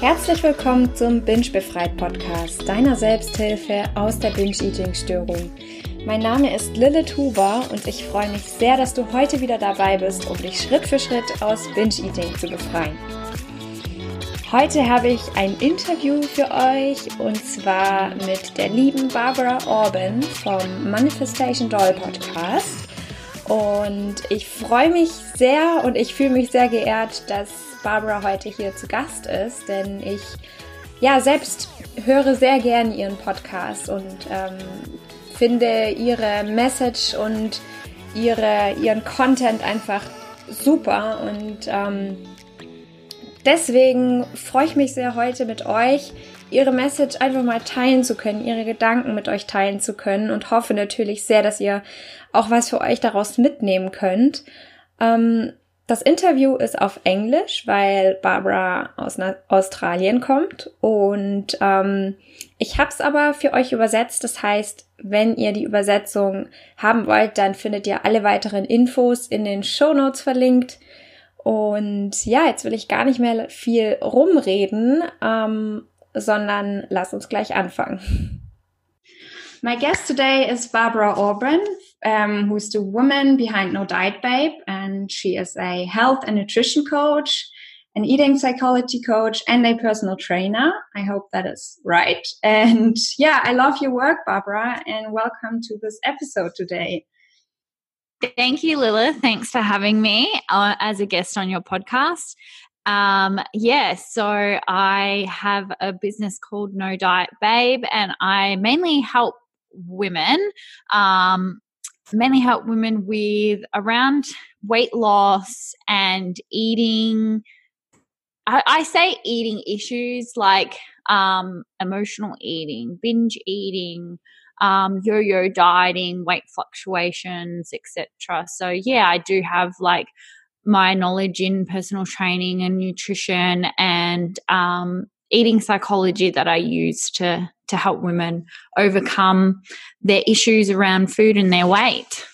Herzlich willkommen zum Binge Befreit Podcast, deiner Selbsthilfe aus der Binge-Eating-Störung. Mein Name ist Lilith Huber und ich freue mich sehr, dass du heute wieder dabei bist, um dich Schritt für Schritt aus Binge-Eating zu befreien. Heute habe ich ein Interview für euch und zwar mit der lieben Barbara Orban vom Manifestation Doll Podcast. Und ich freue mich sehr und ich fühle mich sehr geehrt, dass Barbara heute hier zu Gast ist, denn ich ja selbst höre sehr gern ihren Podcast und ähm, finde ihre Message und ihre, ihren Content einfach super und ähm, deswegen freue ich mich sehr heute mit euch ihre Message einfach mal teilen zu können, ihre Gedanken mit euch teilen zu können und hoffe natürlich sehr, dass ihr auch was für euch daraus mitnehmen könnt. Ähm, das Interview ist auf Englisch, weil Barbara aus Australien kommt und ähm, ich habe es aber für euch übersetzt. Das heißt, wenn ihr die Übersetzung haben wollt, dann findet ihr alle weiteren Infos in den Show Notes verlinkt. Und ja, jetzt will ich gar nicht mehr viel rumreden, ähm, sondern lass uns gleich anfangen. My guest today is Barbara Auburn um, who's the woman behind No Diet Babe. And she is a health and nutrition coach, an eating psychology coach, and a personal trainer. I hope that is right. And yeah, I love your work, Barbara, and welcome to this episode today. Thank you, Lilith. Thanks for having me uh, as a guest on your podcast. Um, yeah, so I have a business called No Diet Babe, and I mainly help women um, mainly help women with around weight loss and eating. I, I say eating issues like um, emotional eating, binge eating, um, yo-yo dieting, weight fluctuations, etc. So yeah, I do have like my knowledge in personal training and nutrition and um, eating psychology that I use to to help women overcome their issues around food and their weight.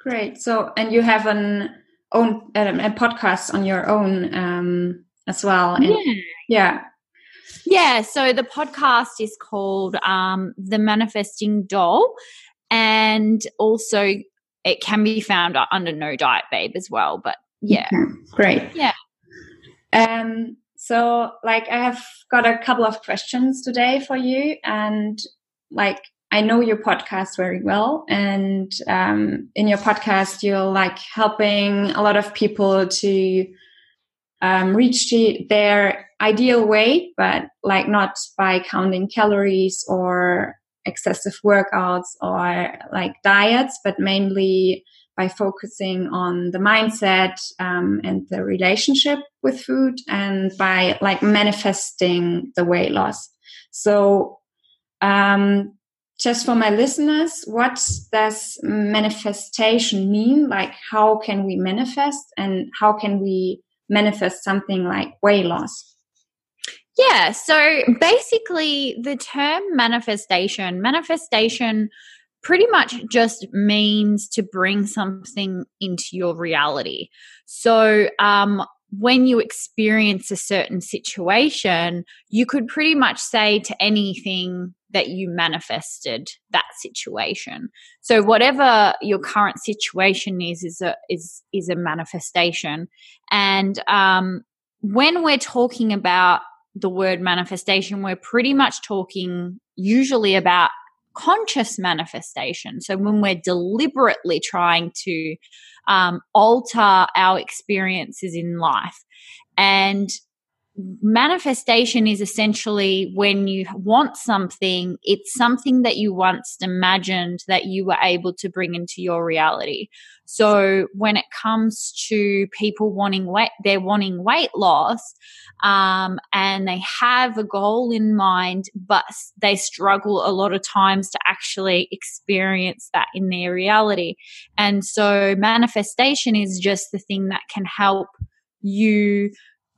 Great. So, and you have an own um, a podcast on your own um, as well. And, yeah. Yeah. Yeah. So the podcast is called um, The Manifesting Doll, and also it can be found under No Diet Babe as well. But yeah, okay. great. Yeah. Um, so, like, I have got a couple of questions today for you, and like, I know your podcast very well, and um, in your podcast, you're like helping a lot of people to um, reach the, their ideal way, but like not by counting calories or excessive workouts or like diets, but mainly by focusing on the mindset um, and the relationship with food and by like manifesting the weight loss. So, um, just for my listeners, what does manifestation mean? Like, how can we manifest and how can we manifest something like weight loss? Yeah, so basically, the term manifestation, manifestation pretty much just means to bring something into your reality. So, um, when you experience a certain situation, you could pretty much say to anything that you manifested that situation. So whatever your current situation is is a is is a manifestation. And um, when we're talking about the word manifestation, we're pretty much talking usually about conscious manifestation. So when we're deliberately trying to um, alter our experiences in life. And manifestation is essentially when you want something, it's something that you once imagined that you were able to bring into your reality. So when it comes to people wanting weight, they're wanting weight loss, um, and they have a goal in mind, but they struggle a lot of times to actually experience that in their reality. And so manifestation is just the thing that can help you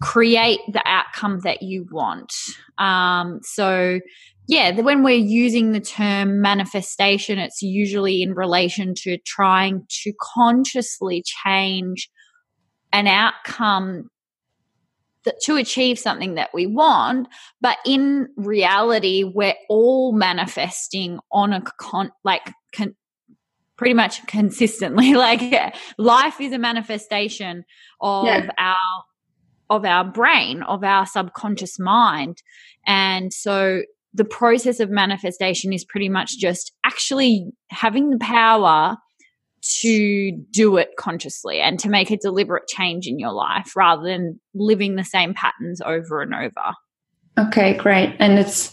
create the outcome that you want. Um, so, yeah, when we're using the term manifestation, it's usually in relation to trying to consciously change an outcome that, to achieve something that we want. But in reality, we're all manifesting on a con, like con, pretty much consistently. like life is a manifestation of yeah. our of our brain, of our subconscious mind. And so the process of manifestation is pretty much just actually having the power to do it consciously and to make a deliberate change in your life rather than living the same patterns over and over. Okay, great. And it's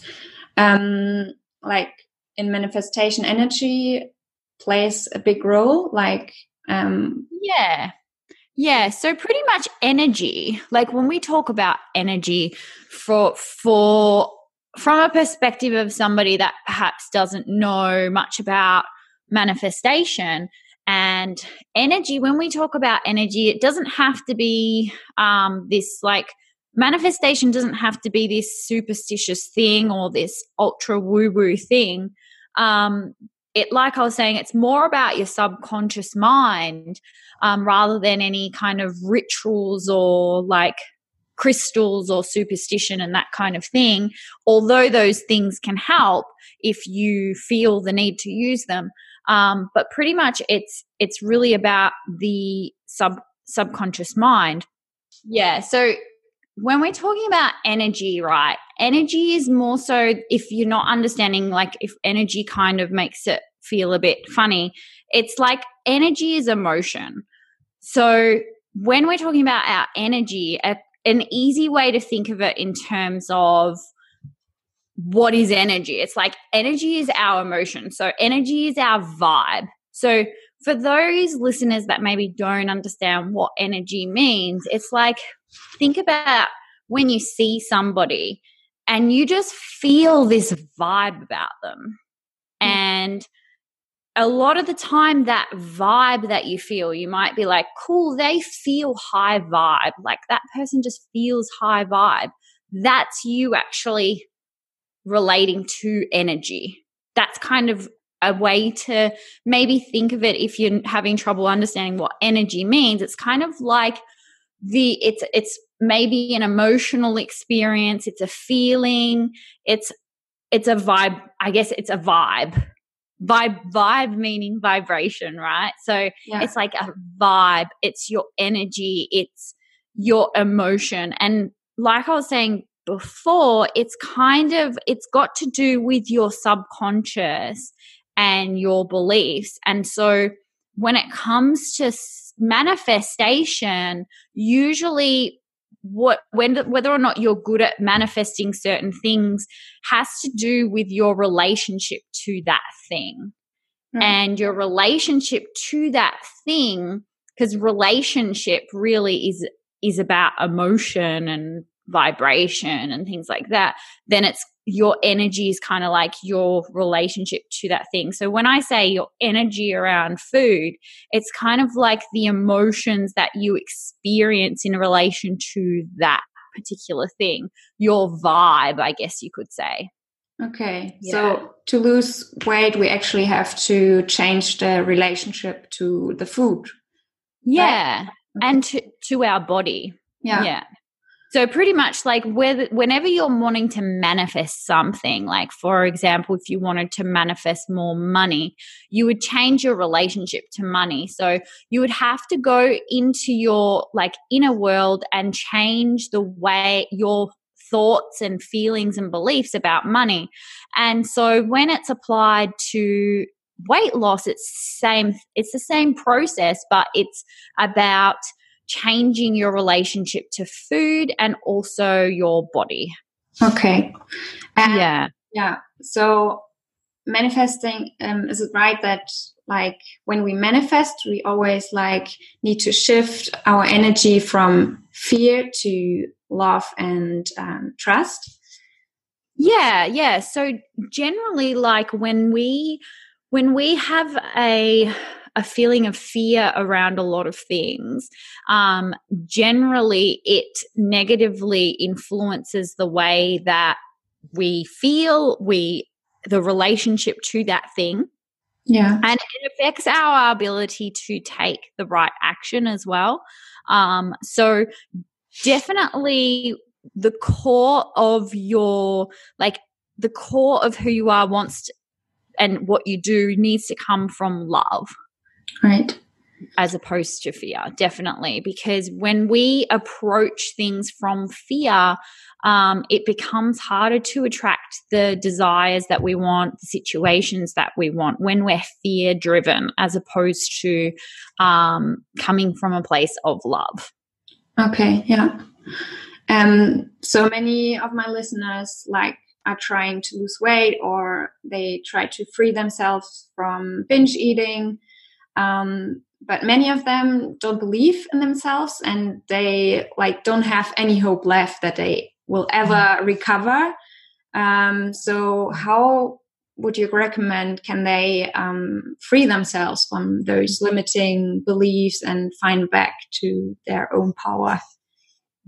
um like in manifestation energy plays a big role like um yeah yeah, so pretty much energy. Like when we talk about energy for for from a perspective of somebody that perhaps doesn't know much about manifestation and energy when we talk about energy it doesn't have to be um, this like manifestation doesn't have to be this superstitious thing or this ultra woo woo thing um, it like i was saying it's more about your subconscious mind um, rather than any kind of rituals or like crystals or superstition and that kind of thing. Although those things can help if you feel the need to use them. Um, but pretty much it's it's really about the sub subconscious mind. Yeah so when we're talking about energy, right? Energy is more so if you're not understanding, like if energy kind of makes it feel a bit funny, it's like energy is emotion. So when we're talking about our energy, a, an easy way to think of it in terms of what is energy? It's like energy is our emotion. So energy is our vibe. So for those listeners that maybe don't understand what energy means, it's like think about when you see somebody and you just feel this vibe about them. Mm. And a lot of the time, that vibe that you feel, you might be like, cool, they feel high vibe. Like that person just feels high vibe. That's you actually relating to energy. That's kind of a way to maybe think of it if you're having trouble understanding what energy means. It's kind of like the it's it's maybe an emotional experience, it's a feeling, it's it's a vibe, I guess it's a vibe. Vibe vibe meaning vibration, right? So yeah. it's like a vibe, it's your energy, it's your emotion. And like I was saying before, it's kind of it's got to do with your subconscious and your beliefs. And so when it comes to manifestation, usually what when whether or not you're good at manifesting certain things has to do with your relationship to that thing. Mm. And your relationship to that thing because relationship really is is about emotion and vibration and things like that, then it's your energy is kind of like your relationship to that thing. So when I say your energy around food, it's kind of like the emotions that you experience in relation to that particular thing, your vibe, I guess you could say. Okay. Yeah. So to lose weight, we actually have to change the relationship to the food. Yeah. Right? Okay. And to, to our body. Yeah. Yeah. So pretty much like whether whenever you're wanting to manifest something, like for example, if you wanted to manifest more money, you would change your relationship to money. So you would have to go into your like inner world and change the way your thoughts and feelings and beliefs about money. And so when it's applied to weight loss, it's same it's the same process, but it's about changing your relationship to food and also your body. Okay. Um, yeah. Yeah. So manifesting, um, is it right that like when we manifest, we always like need to shift our energy from fear to love and um, trust? Yeah, yeah. So generally, like when we when we have a a feeling of fear around a lot of things, um, generally it negatively influences the way that we feel, we the relationship to that thing. Yeah. And it affects our ability to take the right action as well. Um, so definitely the core of your like the core of who you are wants to, and what you do needs to come from love. Right. As opposed to fear, definitely. Because when we approach things from fear, um, it becomes harder to attract the desires that we want, the situations that we want when we're fear driven, as opposed to um, coming from a place of love. Okay, yeah. Um, so many of my listeners like are trying to lose weight or they try to free themselves from binge eating. Um, but many of them don't believe in themselves and they like don't have any hope left that they will ever recover. Um, so how would you recommend can they um, free themselves from those limiting beliefs and find back to their own power?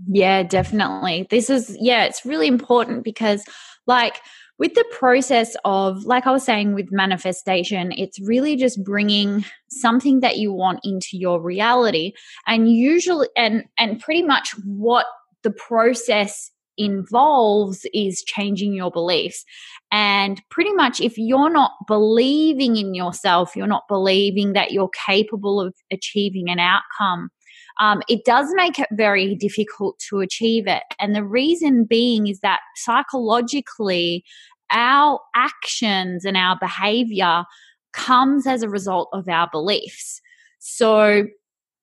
Yeah, definitely. This is, yeah, it's really important because, like, with the process of, like I was saying with manifestation, it's really just bringing something that you want into your reality. And usually, and, and pretty much what the process involves is changing your beliefs. And pretty much, if you're not believing in yourself, you're not believing that you're capable of achieving an outcome, um, it does make it very difficult to achieve it. And the reason being is that psychologically, our actions and our behavior comes as a result of our beliefs. So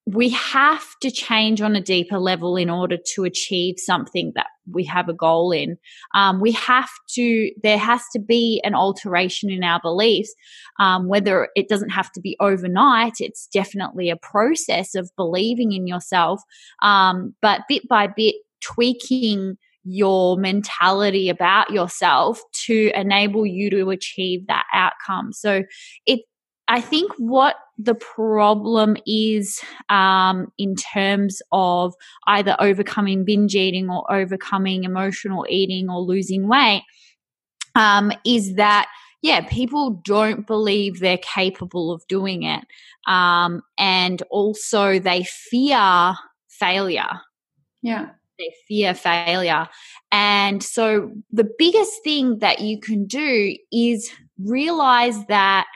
we have to change on a deeper level in order to achieve something that we have a goal in. Um, we have to, there has to be an alteration in our beliefs. Um, whether it doesn't have to be overnight, it's definitely a process of believing in yourself. Um, but bit by bit, tweaking your mentality about yourself to enable you to achieve that outcome. So it, I think what the problem is um, in terms of either overcoming binge eating or overcoming emotional eating or losing weight um, is that yeah people don't believe they're capable of doing it. Um, and also they fear failure. Yeah. They fear failure. And so the biggest thing that you can do is realize that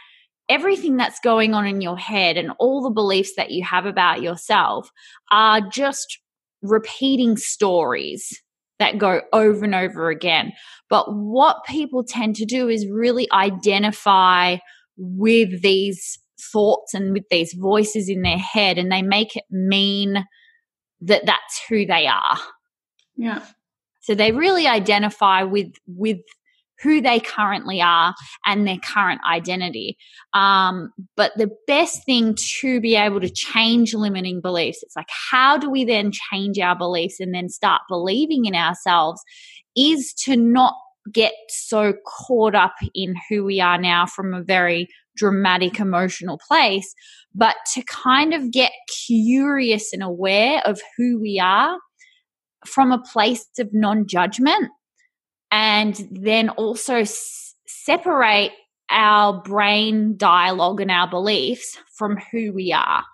everything that's going on in your head and all the beliefs that you have about yourself are just repeating stories that go over and over again. But what people tend to do is really identify with these thoughts and with these voices in their head and they make it mean that that's who they are. Yeah. So they really identify with with who they currently are and their current identity. Um, but the best thing to be able to change limiting beliefs, it's like, how do we then change our beliefs and then start believing in ourselves is to not get so caught up in who we are now from a very dramatic emotional place, but to kind of get curious and aware of who we are from a place of non judgment and then also s- separate our brain dialogue and our beliefs from who we are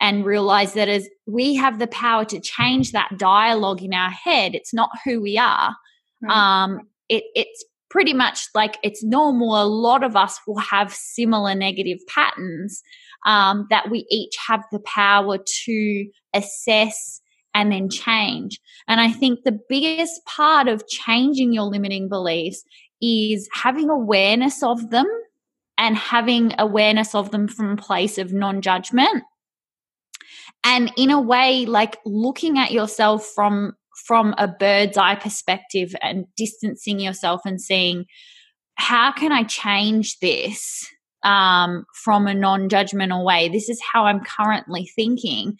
and realize that as we have the power to change that dialogue in our head it's not who we are right. um it, it's pretty much like it's normal a lot of us will have similar negative patterns um, that we each have the power to assess and then change. And I think the biggest part of changing your limiting beliefs is having awareness of them and having awareness of them from a place of non judgment. And in a way, like looking at yourself from from a bird's eye perspective and distancing yourself and seeing how can I change this um, from a non judgmental way? This is how I'm currently thinking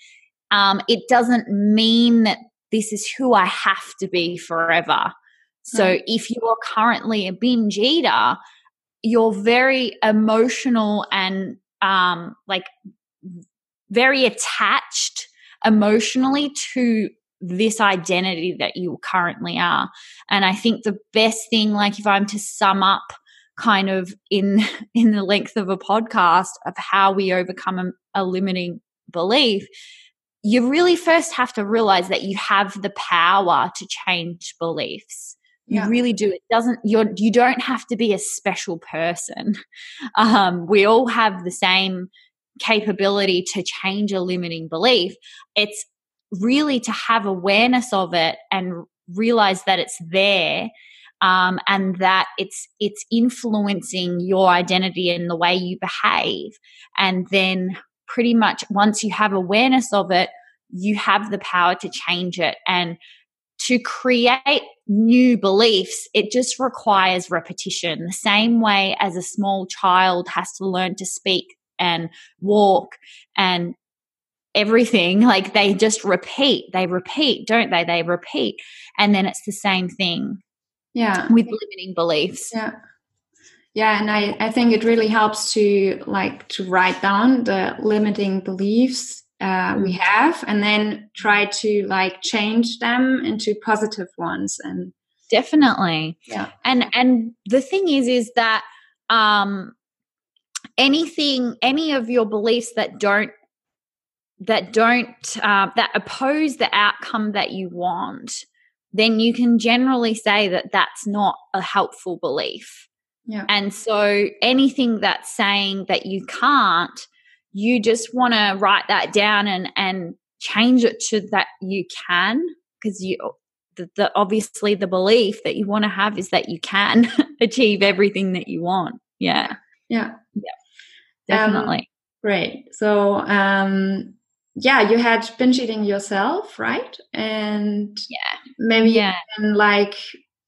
um, it doesn't mean that this is who I have to be forever. So if you are currently a binge eater, you're very emotional and um, like very attached emotionally to this identity that you currently are. And I think the best thing, like if I'm to sum up kind of in in the length of a podcast of how we overcome a, a limiting belief, you really first have to realize that you have the power to change beliefs. You yeah. really do. It doesn't. You're. You don't have to be a special person. Um, we all have the same capability to change a limiting belief. It's really to have awareness of it and realize that it's there um, and that it's it's influencing your identity and the way you behave and then pretty much once you have awareness of it you have the power to change it. And to create new beliefs it just requires repetition. The same way as a small child has to learn to speak and walk and everything like they just repeat they repeat don't they? They repeat. And then it's the same thing yeah. with limiting beliefs. Yeah yeah and i i think it really helps to like to write down the limiting beliefs uh, we mm. have and then try to like change them into positive ones and definitely. Yeah. And and the thing is is that um anything any of your beliefs that don't that don't uh, that oppose the outcome that you want then you can generally say that that's not a helpful belief yeah. and so anything that's saying that you can't you just want to write that down and and change it to that you can because you the, the, obviously the belief that you want to have is that you can achieve everything that you want. Yeah. Yeah. Yeah. Definitely. um, great. So um yeah, you had binge eating yourself, right? And yeah, maybe yeah. you can like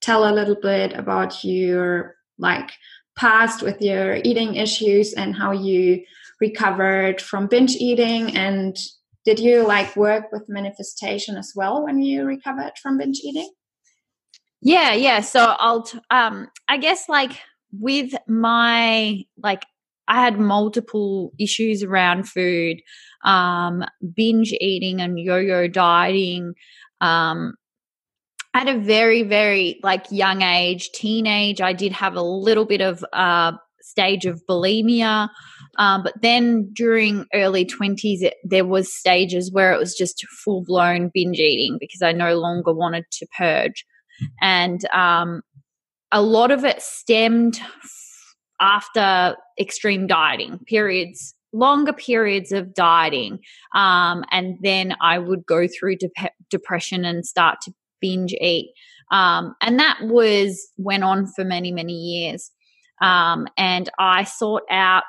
tell a little bit about your like past with your eating issues and how you recovered from binge eating? And did you like work with manifestation as well when you recovered from binge eating? Yeah yeah. So i'll t- um i guess like with my like i had multiple issues around food um, binge eating and yo-yo dieting um, at a very very like young age teenage i did have a little bit of uh, stage of bulimia um, but then during early 20s it, there was stages where it was just full blown binge eating because i no longer wanted to purge and um, a lot of it stemmed after extreme dieting periods longer periods of dieting. Um, and then I would go through de- depression and start to binge eat. Um, and that was went on for many, many years. Um, and I sought out.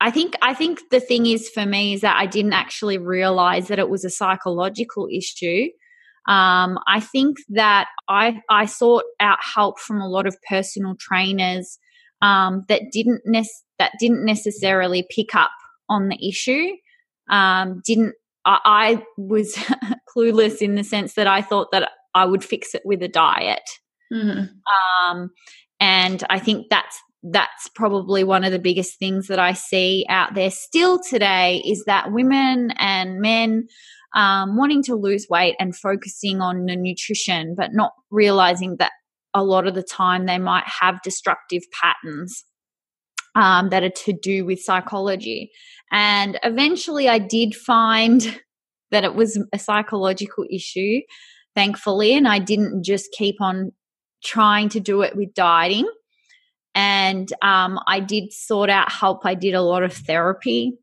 I think I think the thing is for me is that I didn't actually realize that it was a psychological issue. Um, I think that I I sought out help from a lot of personal trainers um, that didn't ne- that didn't necessarily pick up on the issue. Um, didn't I, I was clueless in the sense that I thought that I would fix it with a diet. Mm-hmm. Um, and I think that's that's probably one of the biggest things that I see out there still today is that women and men um, wanting to lose weight and focusing on the nutrition, but not realizing that a lot of the time they might have destructive patterns um, that are to do with psychology. And eventually I did find that it was a psychological issue, thankfully, and I didn't just keep on trying to do it with dieting. And um, I did sort out help. I did a lot of therapy.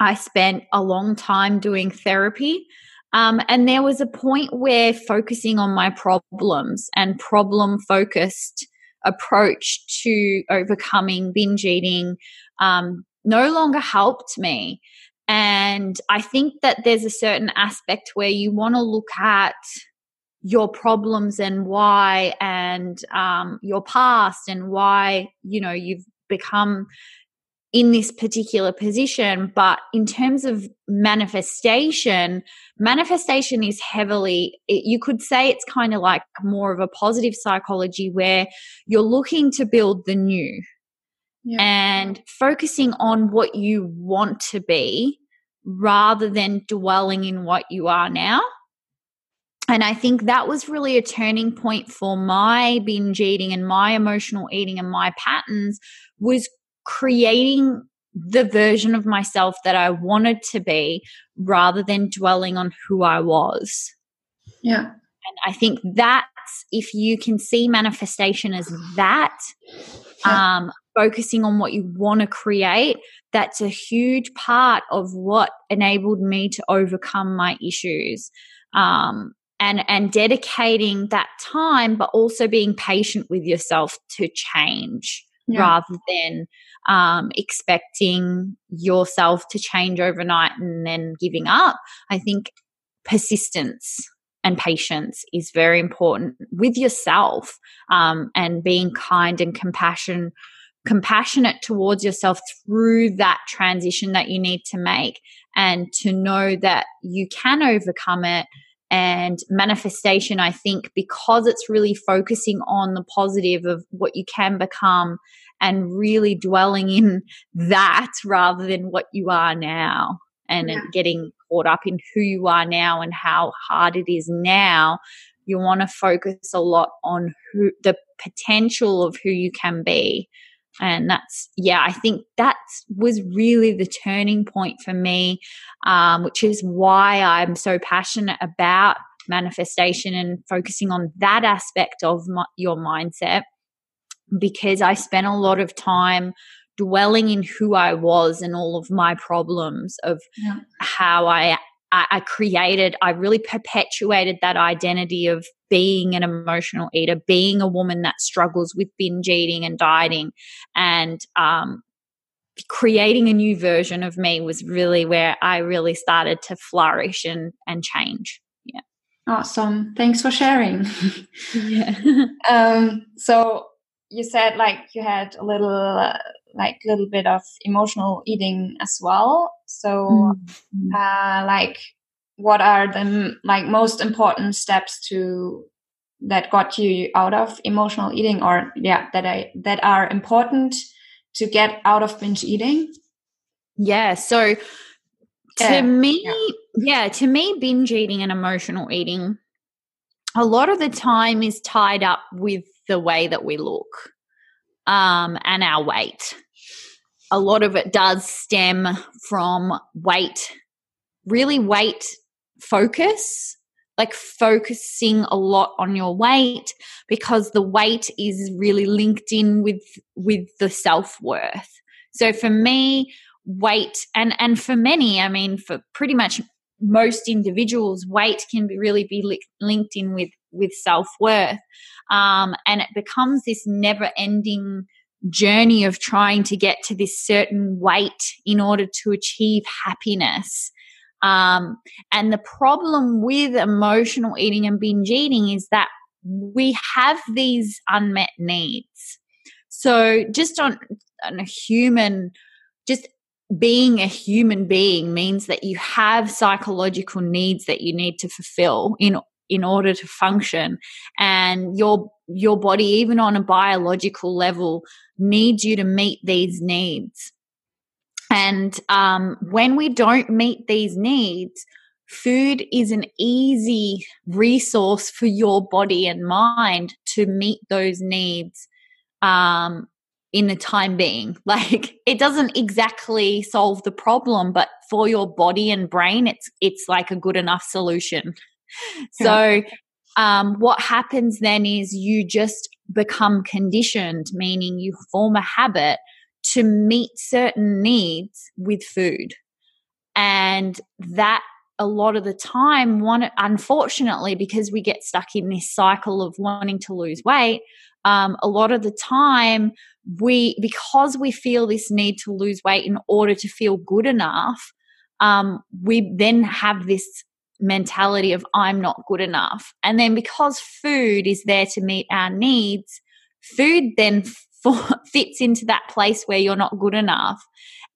I spent a long time doing therapy. Um, and there was a point where focusing on my problems and problem focused approach to overcoming binge eating um, no longer helped me. And I think that there's a certain aspect where you want to look at your problems and why, and um, your past, and why you know you've become in this particular position. But in terms of manifestation, manifestation is heavily, it, you could say it's kind of like more of a positive psychology where you're looking to build the new. Yeah. And focusing on what you want to be rather than dwelling in what you are now. And I think that was really a turning point for my binge eating and my emotional eating and my patterns was creating the version of myself that I wanted to be rather than dwelling on who I was. Yeah. And I think that's if you can see manifestation as that, yeah. um, focusing on what you want to create, that's a huge part of what enabled me to overcome my issues. Um, and, and dedicating that time, but also being patient with yourself to change yeah. rather than um, expecting yourself to change overnight and then giving up. I think persistence and patience is very important with yourself um, and being kind and compassion compassionate towards yourself through that transition that you need to make and to know that you can overcome it and manifestation i think because it's really focusing on the positive of what you can become and really dwelling in that rather than what you are now and yeah. getting caught up in who you are now and how hard it is now you want to focus a lot on who the potential of who you can be and that's yeah i think that was really the turning point for me um, which is why i'm so passionate about manifestation and focusing on that aspect of my, your mindset because i spent a lot of time dwelling in who I was and all of my problems of yeah. how I I created, I really perpetuated that identity of being an emotional eater, being a woman that struggles with binge eating and dieting, and um, creating a new version of me was really where I really started to flourish and and change. Yeah. Awesome. Thanks for sharing. yeah. um, so you said like you had a little uh, like little bit of emotional eating as well. So, mm-hmm. uh, like, what are the like most important steps to that got you out of emotional eating, or yeah, that I that are important to get out of binge eating? Yeah. So, to uh, me, yeah. yeah, to me, binge eating and emotional eating, a lot of the time is tied up with the way that we look um, and our weight. A lot of it does stem from weight, really weight focus, like focusing a lot on your weight because the weight is really linked in with with the self-worth. So for me, weight and and for many, I mean for pretty much most individuals, weight can be really be li- linked in with with self worth. Um, and it becomes this never ending journey of trying to get to this certain weight in order to achieve happiness. Um, and the problem with emotional eating and binge eating is that we have these unmet needs. So, just on, on a human, just being a human being means that you have psychological needs that you need to fulfill in in order to function and your your body even on a biological level needs you to meet these needs and um, when we don't meet these needs food is an easy resource for your body and mind to meet those needs um, in the time being. Like it doesn't exactly solve the problem, but for your body and brain, it's it's like a good enough solution. So um, what happens then is you just become conditioned, meaning you form a habit to meet certain needs with food. And that a lot of the time, one unfortunately, because we get stuck in this cycle of wanting to lose weight, um, a lot of the time we because we feel this need to lose weight in order to feel good enough, um, we then have this mentality of I'm not good enough. And then because food is there to meet our needs, food then f- fits into that place where you're not good enough.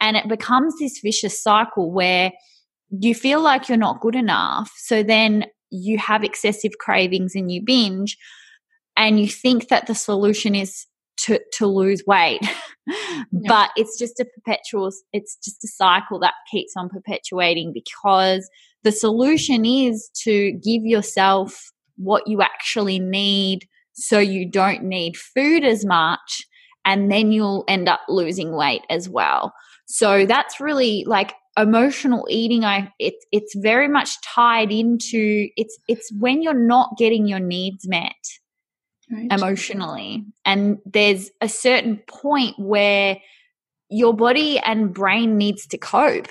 And it becomes this vicious cycle where you feel like you're not good enough. So then you have excessive cravings and you binge and you think that the solution is to to lose weight. yeah. But it's just a perpetual it's just a cycle that keeps on perpetuating because the solution is to give yourself what you actually need so you don't need food as much and then you'll end up losing weight as well. So that's really like emotional eating I it's it's very much tied into it's it's when you're not getting your needs met right. emotionally and there's a certain point where your body and brain needs to cope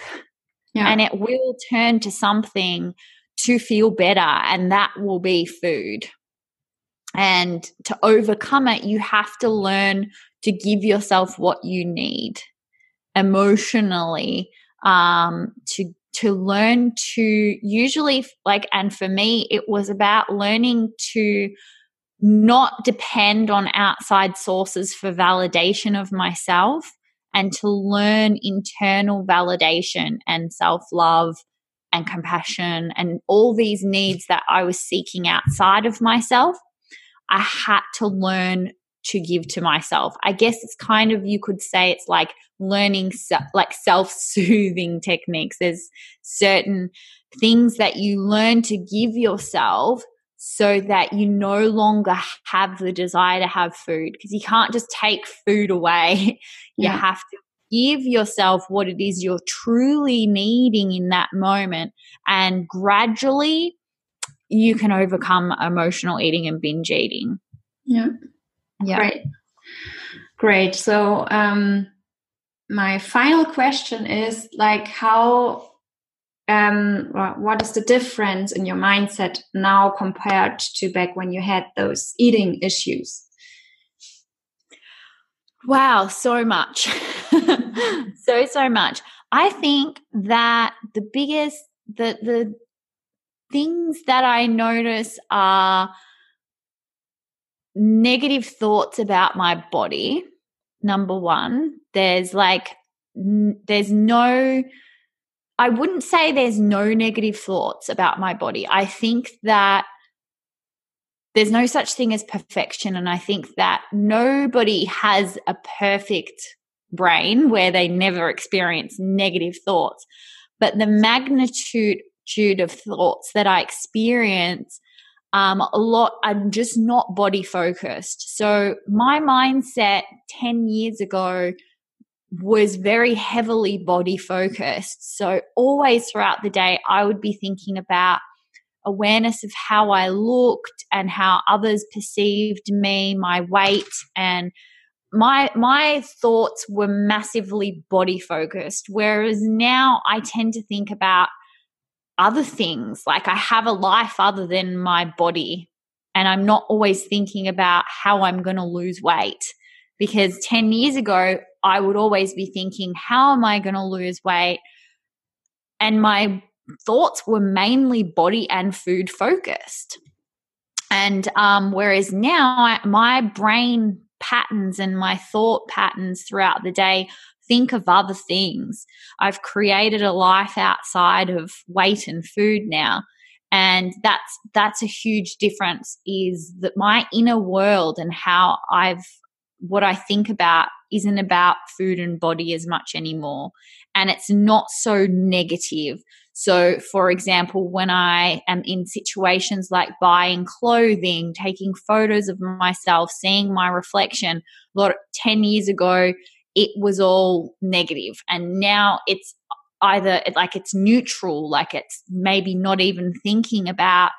yeah. and it will turn to something to feel better and that will be food and to overcome it you have to learn to give yourself what you need emotionally um, to to learn to usually like and for me it was about learning to not depend on outside sources for validation of myself and to learn internal validation and self-love and compassion and all these needs that I was seeking outside of myself I had to learn to give to myself. I guess it's kind of, you could say it's like learning se- like self soothing techniques. There's certain things that you learn to give yourself so that you no longer have the desire to have food because you can't just take food away. you yeah. have to give yourself what it is you're truly needing in that moment and gradually you can overcome emotional eating and binge eating. Yeah. Yeah. Great. Great. So, um, my final question is like, how, um, what is the difference in your mindset now compared to back when you had those eating issues? Wow, so much. so, so much. I think that the biggest, the, the things that I notice are negative thoughts about my body. Number one, there's like, there's no, I wouldn't say there's no negative thoughts about my body. I think that there's no such thing as perfection. And I think that nobody has a perfect brain where they never experience negative thoughts. But the magnitude of thoughts that I experience um, a lot i'm just not body focused so my mindset 10 years ago was very heavily body focused so always throughout the day i would be thinking about awareness of how i looked and how others perceived me my weight and my my thoughts were massively body focused whereas now i tend to think about other things. Like I have a life other than my body. And I'm not always thinking about how I'm going to lose weight. Because 10 years ago, I would always be thinking, how am I going to lose weight? And my thoughts were mainly body and food focused. And um, whereas now I, my brain patterns and my thought patterns throughout the day think of other things. I've created a life outside of weight and food now. And that's that's a huge difference is that my inner world and how I've what I think about isn't about food and body as much anymore. And it's not so negative. So, for example, when I am in situations like buying clothing, taking photos of myself, seeing my reflection, a lot of, 10 years ago, it was all negative and now it's either like it's neutral like it's maybe not even thinking about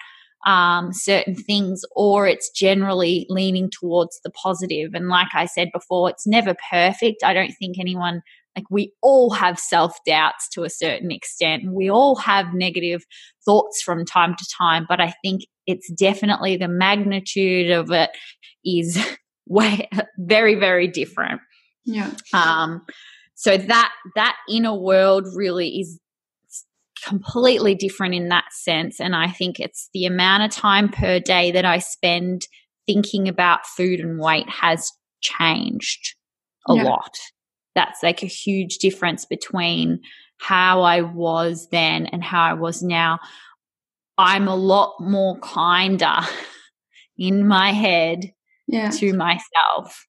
um, certain things or it's generally leaning towards the positive. and like i said before it's never perfect i don't think anyone like we all have self doubts to a certain extent we all have negative thoughts from time to time but i think it's definitely the magnitude of it is way very very different yeah. Um, so that that inner world really is completely different in that sense. And I think it's the amount of time per day that I spend thinking about food and weight has changed a yeah. lot. That's like a huge difference between how I was then and how I was now. I'm a lot more kinder in my head yeah. to myself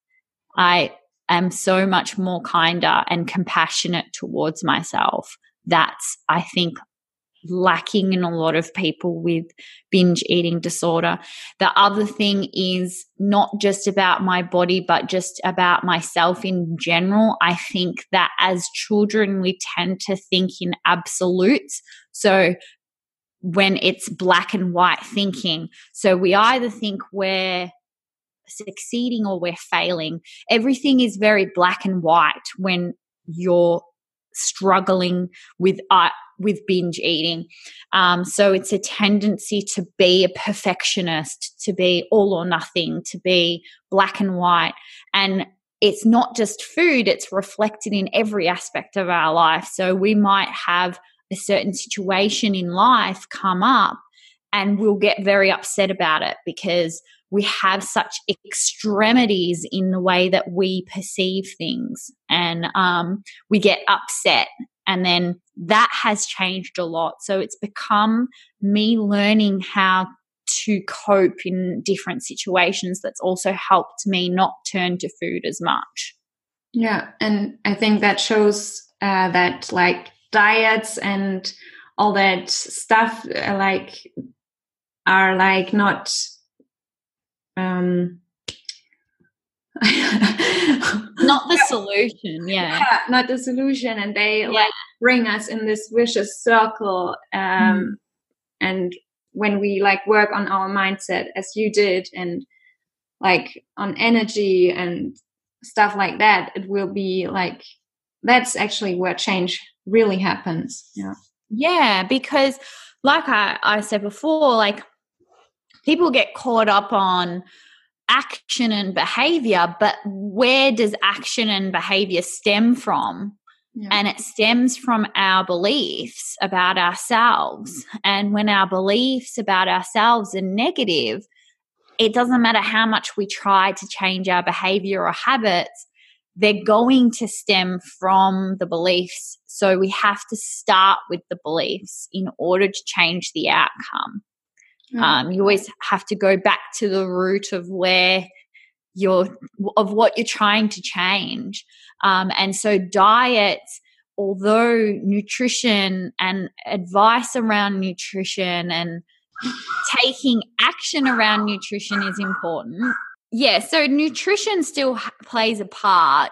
I am so much more kinder and compassionate towards myself. That's, I think, lacking in a lot of people with binge eating disorder. The other thing is not just about my body, but just about myself in general. I think that as children, we tend to think in absolutes. So when it's black and white thinking, so we either think we're succeeding or we're failing. Everything is very black and white when you're struggling with uh, with binge eating. Um, so it's a tendency to be a perfectionist, to be all or nothing, to be black and white. And it's not just food, it's reflected in every aspect of our life. So we might have a certain situation in life come up and we'll get very upset about it because we have such extremities in the way that we perceive things. And um, we get upset. And then that has changed a lot. So it's become me learning how to cope in different situations that's also helped me not turn to food as much. Yeah. And i think that shows uh, that like diets and all that stuff uh, like are like not um not the solution yeah. yeah. not the solution and they yeah. like bring us in this vicious circle um mm. and when we like work on our mindset as you did and like on energy and stuff like that it will be like that's actually where change really happens yeah yeah because like i i said before like people get caught up on action and behavior, but where does action and behavior stem from? Yeah. And it stems from our beliefs about ourselves. Mm. And when our beliefs about ourselves are negative, it doesn't matter how much we try to change our behavior or habits, they're going to stem from the beliefs. So we have to start with the beliefs in order to change the outcome. Mm. Um, you always have to go back to the root of where you're, of what you're trying to change. Um, and so diet, although nutrition and advice around nutrition and taking action around nutrition is important. Yeah, so nutrition still plays a part.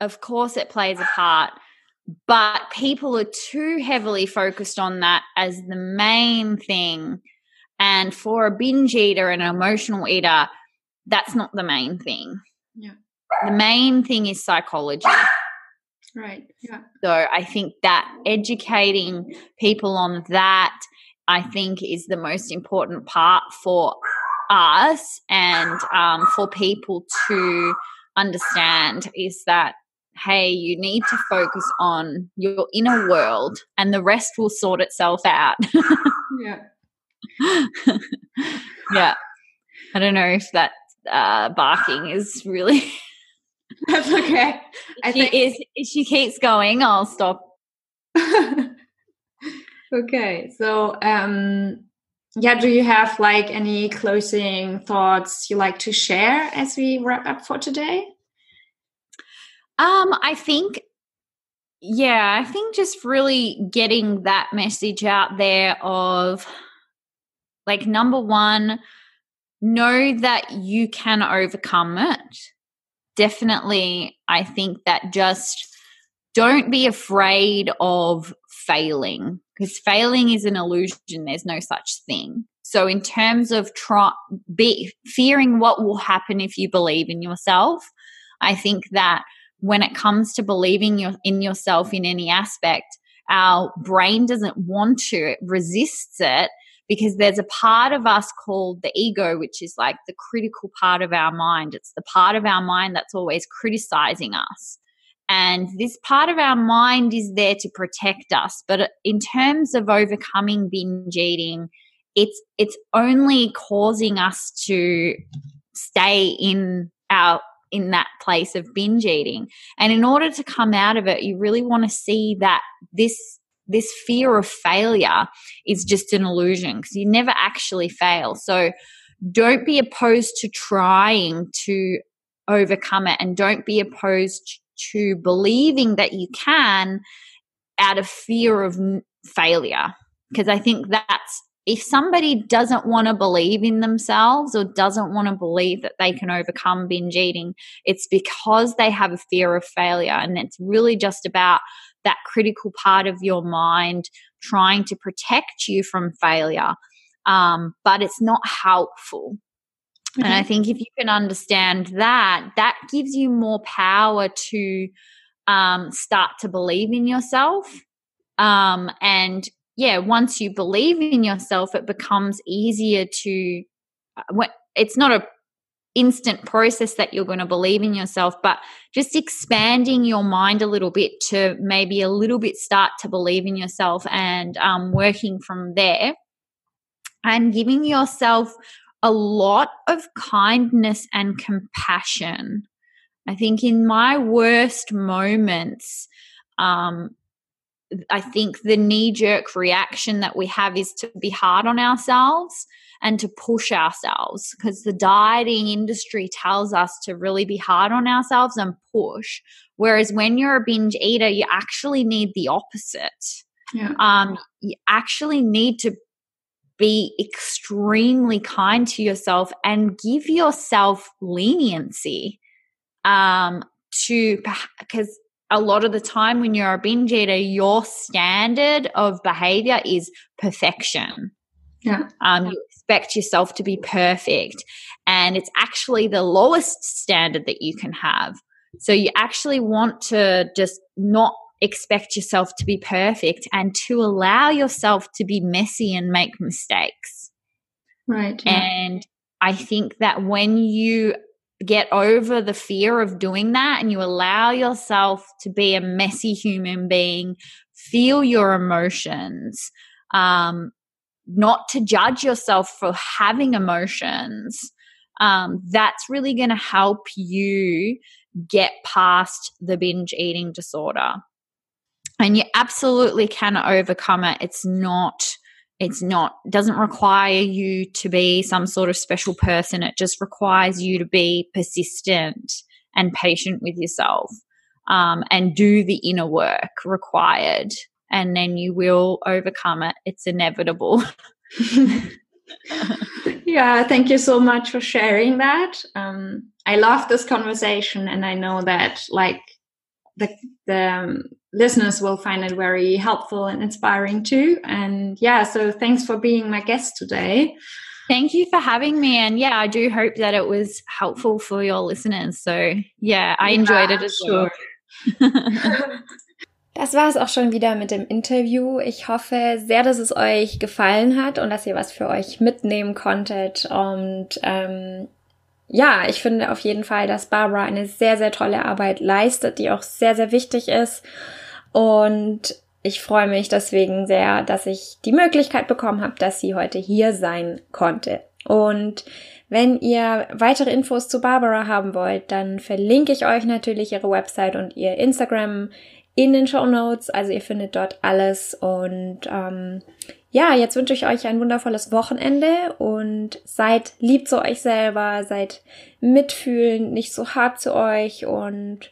Of course, it plays a part, but people are too heavily focused on that as the main thing and for a binge eater and an emotional eater, that's not the main thing. Yeah. The main thing is psychology. Right. Yeah. So I think that educating people on that, I think, is the most important part for us and um, for people to understand is that hey, you need to focus on your inner world and the rest will sort itself out. yeah. yeah. I don't know if that uh, barking is really. That's okay. If she, think... is, if she keeps going, I'll stop. okay. So, um, yeah, do you have like any closing thoughts you like to share as we wrap up for today? Um, I think yeah, I think just really getting that message out there of like, number one, know that you can overcome it. Definitely, I think that just don't be afraid of failing because failing is an illusion. There's no such thing. So, in terms of try, be fearing what will happen if you believe in yourself, I think that when it comes to believing your, in yourself in any aspect, our brain doesn't want to, it resists it because there's a part of us called the ego, which is like the critical part of our mind. It's the part of our mind that's always criticizing us. And this part of our mind is there to protect us. But in terms of overcoming binge eating, it's it's only causing us to stay in our in that place of binge eating. And in order to come out of it, you really want to see that this this fear of failure is just an illusion because you never actually fail. So don't be opposed to trying to overcome it and don't be opposed to believing that you can out of fear of failure because i think that's if somebody doesn't want to believe in themselves or doesn't want to believe that they can overcome binge eating, it's because they have a fear of failure. And it's really just about that critical part of your mind trying to protect you from failure. Um, but it's not helpful. Mm-hmm. And I think if you can understand that, that gives you more power to um, start to believe in yourself um, and yeah, once you believe in yourself, it becomes easier to. Uh, it's not a instant process that you're going to believe in yourself, but just expanding your mind a little bit to maybe a little bit start to believe in yourself and um, working from there and giving yourself a lot of kindness and compassion. I think in my worst moments, um, I think the knee jerk reaction that we have is to be hard on ourselves and to push ourselves because the dieting industry tells us to really be hard on ourselves and push. Whereas when you're a binge eater, you actually need the opposite. Yeah. Um, you actually need to be extremely kind to yourself and give yourself leniency um, to because a lot of the time when you're a binge eater, your standard of behavior is perfection. Yeah. Um, you expect yourself to be perfect. And it's actually the lowest standard that you can have. So you actually want to just not expect yourself to be perfect and to allow yourself to be messy and make mistakes. Right. Yeah. And I think that when you get over the fear of doing that and you allow yourself to be a messy human being, feel your emotions, um, not to judge yourself for having emotions, um, that's really going to help you get past the binge eating disorder. And you absolutely can overcome it. It's not it's not doesn't require you to be some sort of special person. It just requires you to be persistent and patient with yourself um, and do the inner work required. And then you will overcome it. It's inevitable. yeah, thank you so much for sharing that. Um, I love this conversation, and I know that like the the um, listeners will find it very helpful and inspiring too. And yeah, so thanks for being my guest today. Thank you for having me. And yeah, I do hope that it was helpful for your listeners. So yeah, I enjoyed it as sure. well. Das war es auch schon wieder mit dem Interview. Ich hoffe sehr, dass es euch gefallen hat und dass ihr was für euch mitnehmen konntet. Und ähm, ja, ich finde auf jeden Fall, dass Barbara eine sehr, sehr tolle Arbeit leistet, die auch sehr, sehr wichtig ist. Und ich freue mich deswegen sehr, dass ich die Möglichkeit bekommen habe, dass sie heute hier sein konnte. Und wenn ihr weitere Infos zu Barbara haben wollt, dann verlinke ich euch natürlich ihre Website und ihr Instagram in den Show Notes. Also ihr findet dort alles. Und ähm, ja, jetzt wünsche ich euch ein wundervolles Wochenende und seid lieb zu euch selber, seid mitfühlend, nicht so hart zu euch und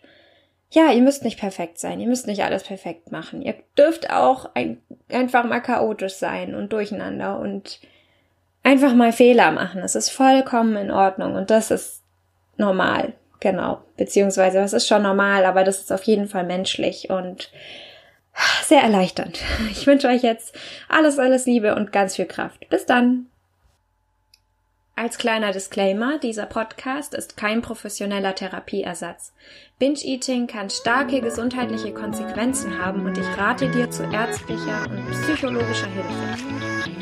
ja, ihr müsst nicht perfekt sein, ihr müsst nicht alles perfekt machen. Ihr dürft auch ein, einfach mal chaotisch sein und durcheinander und einfach mal Fehler machen. Es ist vollkommen in Ordnung und das ist normal, genau. Beziehungsweise, das ist schon normal, aber das ist auf jeden Fall menschlich und sehr erleichternd. Ich wünsche euch jetzt alles, alles Liebe und ganz viel Kraft. Bis dann! Als kleiner Disclaimer, dieser Podcast ist kein professioneller Therapieersatz. Binge-Eating kann starke gesundheitliche Konsequenzen haben und ich rate dir zu ärztlicher und psychologischer Hilfe.